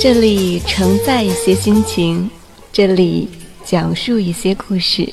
这里承载一些心情，这里讲述一些故事。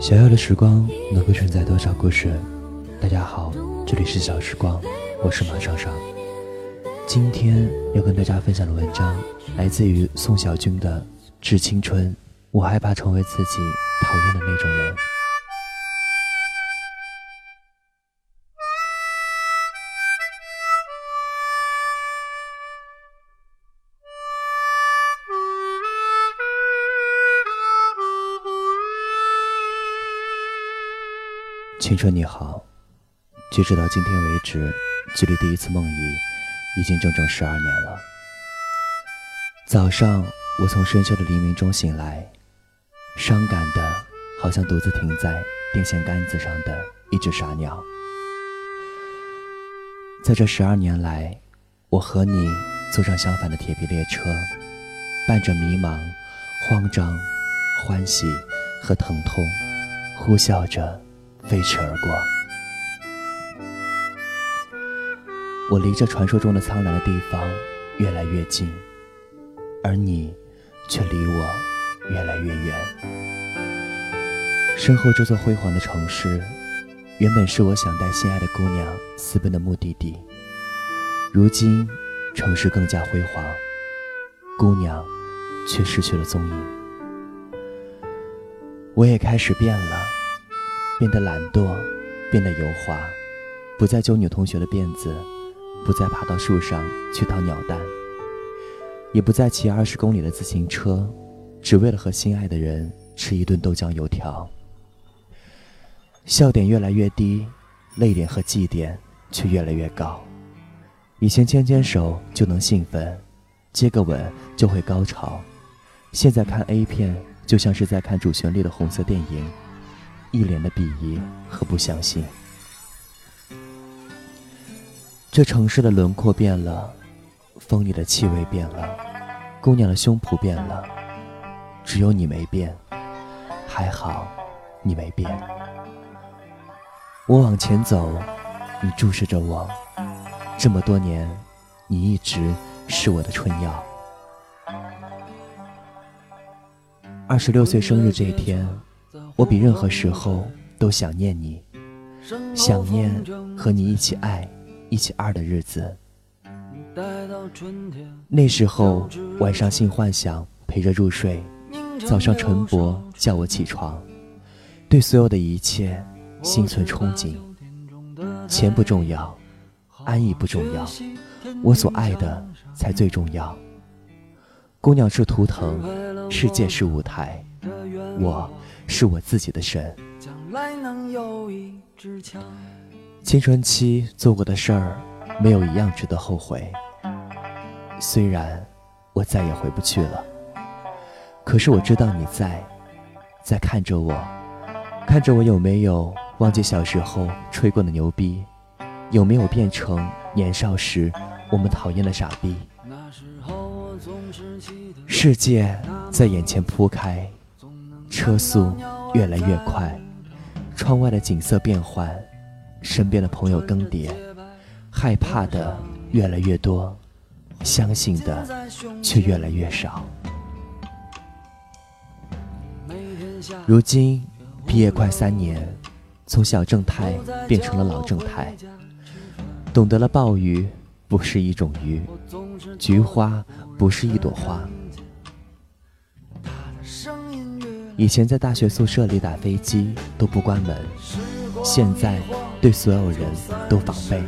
小小的时光能够承载多少故事？大家好，这里是小时光，我是马尚尚。今天要跟大家分享的文章来自于宋小军的《致青春》，我害怕成为自己讨厌的那种人。青春你好，截止到今天为止，距离第一次梦遗已经整整十二年了。早上，我从深秋的黎明中醒来，伤感的，好像独自停在电线杆子上的一只傻鸟。在这十二年来，我和你坐上相反的铁皮列车，伴着迷茫、慌张、欢喜和疼痛，呼啸着。飞驰而过，我离这传说中的苍凉的地方越来越近，而你却离我越来越远。身后这座辉煌的城市，原本是我想带心爱的姑娘私奔的目的地，如今城市更加辉煌，姑娘却失去了踪影。我也开始变了。变得懒惰，变得油滑，不再揪女同学的辫子，不再爬到树上去掏鸟蛋，也不再骑二十公里的自行车，只为了和心爱的人吃一顿豆浆油条。笑点越来越低，泪点和绩点却越来越高。以前牵牵手就能兴奋，接个吻就会高潮，现在看 A 片就像是在看主旋律的红色电影。一脸的鄙夷和不相信。这城市的轮廓变了，风里的气味变了，姑娘的胸脯变了，只有你没变。还好，你没变。我往前走，你注视着我。这么多年，你一直是我的春药。二十六岁生日这一天。我比任何时候都想念你，想念和你一起爱、一起二的日子。那时候晚上性幻想陪着入睡，早上晨勃叫我起床，对所有的一切心存憧憬。钱不重要，安逸不重要，我所爱的才最重要。姑娘是图腾，世界是舞台，我。是我自己的神。青春期做过的事儿，没有一样值得后悔。虽然我再也回不去了，可是我知道你在，在看着我，看着我有没有忘记小时候吹过的牛逼，有没有变成年少时我们讨厌的傻逼。世界在眼前铺开。车速越来越快，窗外的景色变换，身边的朋友更迭，害怕的越来越多，相信的却越来越少。如今毕业快三年，从小正太变成了老正太，懂得了鲍鱼不是一种鱼，菊花不是一朵花。以前在大学宿舍里打飞机都不关门，现在对所有人都防备。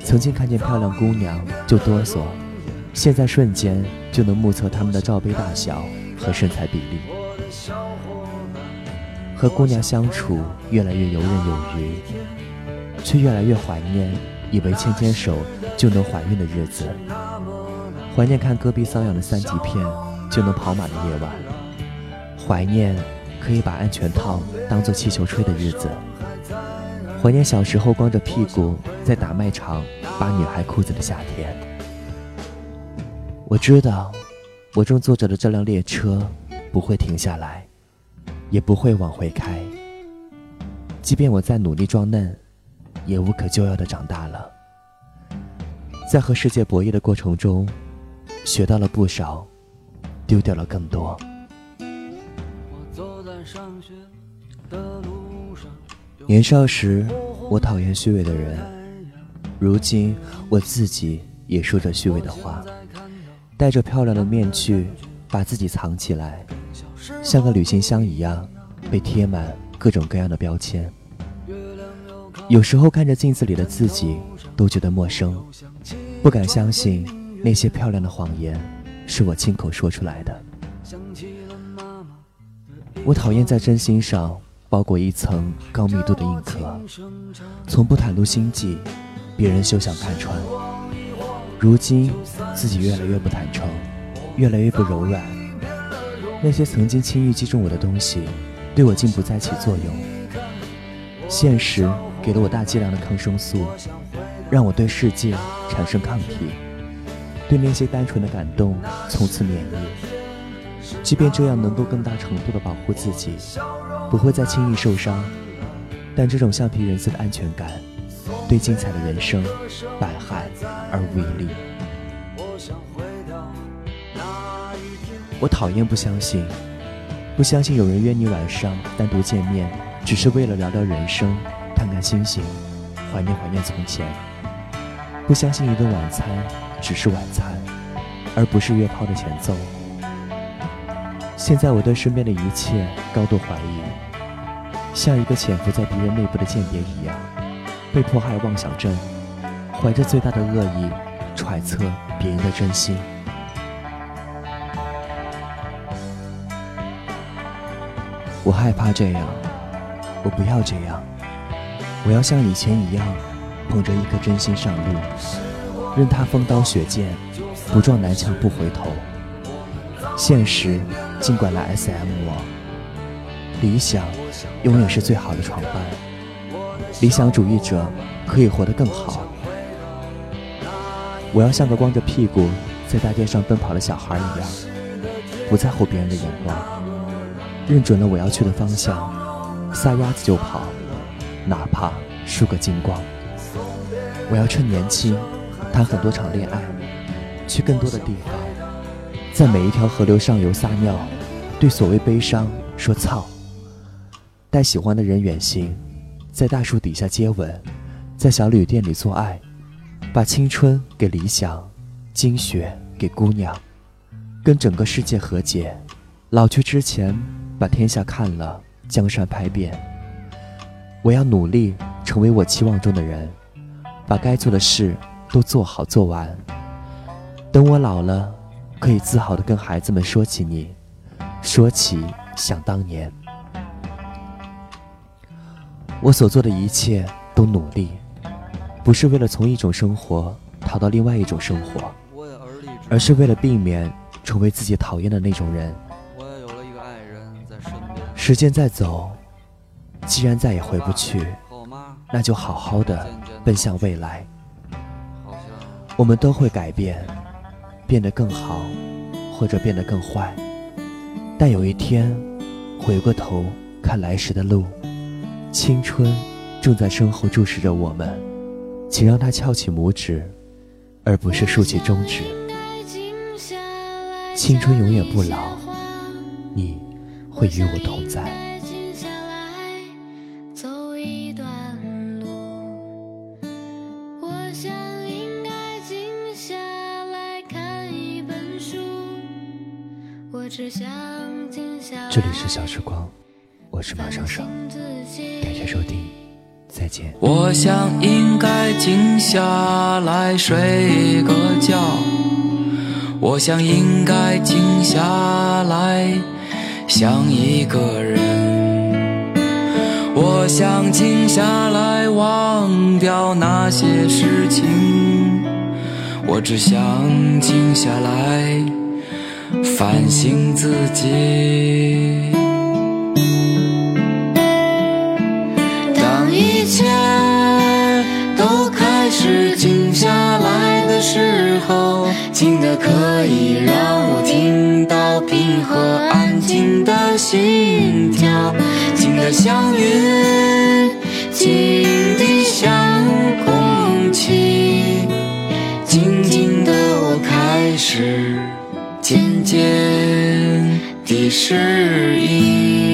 曾经看见漂亮姑娘就哆嗦，现在瞬间就能目测她们的罩杯大小和身材比例。和姑娘相处越来越游刃有余，却越来越怀念以为牵牵手就能怀孕的日子，怀念看戈壁瘙痒的三级片就能跑马的夜晚，怀念可以把安全套当做气球吹的日子。怀念小时候光着屁股在打卖场扒女孩裤子的夏天。我知道，我正坐着的这辆列车不会停下来，也不会往回开。即便我再努力装嫩，也无可救药的长大了。在和世界博弈的过程中，学到了不少，丢掉了更多。年少时，我讨厌虚伪的人；如今，我自己也说着虚伪的话，戴着漂亮的面具，把自己藏起来，像个旅行箱一样，被贴满各种各样的标签。有时候看着镜子里的自己，都觉得陌生，不敢相信那些漂亮的谎言是我亲口说出来的。我讨厌在真心上。包裹一层高密度的硬壳，从不袒露心迹，别人休想看穿。如今自己越来越不坦诚，越来越不柔软。那些曾经轻易击中我的东西，对我竟不再起作用。现实给了我大剂量的抗生素，让我对世界产生抗体，对那些单纯的感动从此免疫。即便这样能够更大程度的保护自己。不会再轻易受伤，但这种橡皮人似的安全感，对精彩的人生百害而无一利。我讨厌不相信，不相信有人约你晚上单独见面，只是为了聊聊人生，看看星星，怀念怀念从前。不相信一顿晚餐只是晚餐，而不是约炮的前奏。现在我对身边的一切高度怀疑，像一个潜伏在敌人内部的间谍一样，被迫害妄想症，怀着最大的恶意揣测别人的真心。我害怕这样，我不要这样，我要像以前一样，捧着一颗真心上路，任他风刀雪剑，不撞南墙不回头。现实。尽管来 SM 我，理想永远是最好的床伴。理想主义者可以活得更好。我要像个光着屁股在大街上奔跑的小孩一样，不在乎别人的眼光，认准了我要去的方向，撒丫子就跑，哪怕输个精光。我要趁年轻谈很多场恋爱，去更多的地方，在每一条河流上游撒尿。对所谓悲伤说操，带喜欢的人远行，在大树底下接吻，在小旅店里做爱，把青春给理想，精血给姑娘，跟整个世界和解，老去之前把天下看了，江山拍遍。我要努力成为我期望中的人，把该做的事都做好做完。等我老了，可以自豪地跟孩子们说起你。说起想当年，我所做的一切都努力，不是为了从一种生活逃到另外一种生活，而是为了避免成为自己讨厌的那种人。时间在走，既然再也回不去，那就好好的奔向未来。我们都会改变，变得更好，或者变得更坏。但有一天，回过头看来时的路，青春正在身后注视着我们，请让它翘起拇指，而不是竖起中指。青春永远不老，你会与我同在。这里是小时光，我是马上上，感谢收听，再见。我想应该静下来睡个觉，我想应该静下来想一个人，我想静下来忘掉那些事情，我只想静下来反省自己。静的可以让我听到平和安静的心跳，静的像云，静的像空气，静静的我开始渐渐地适应。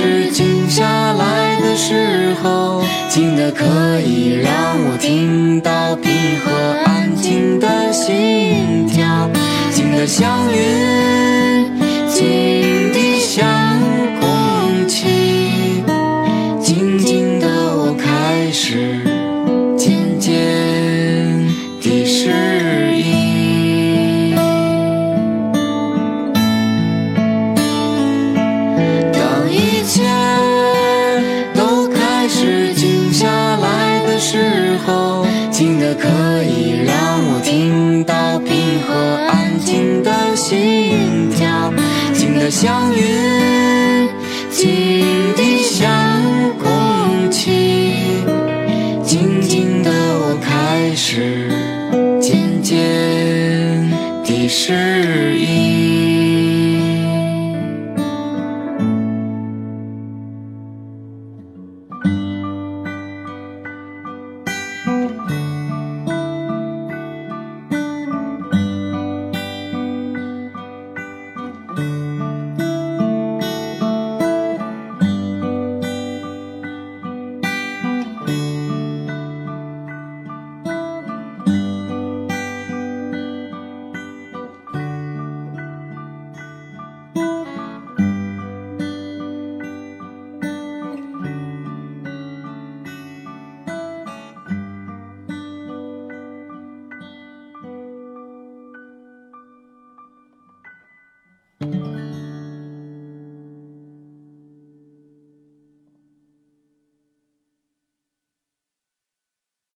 是静下来的时候，静的可以让我听到平和安静的心跳，静的像云，祥云，静的像空气。静静的，我开始渐渐地适应。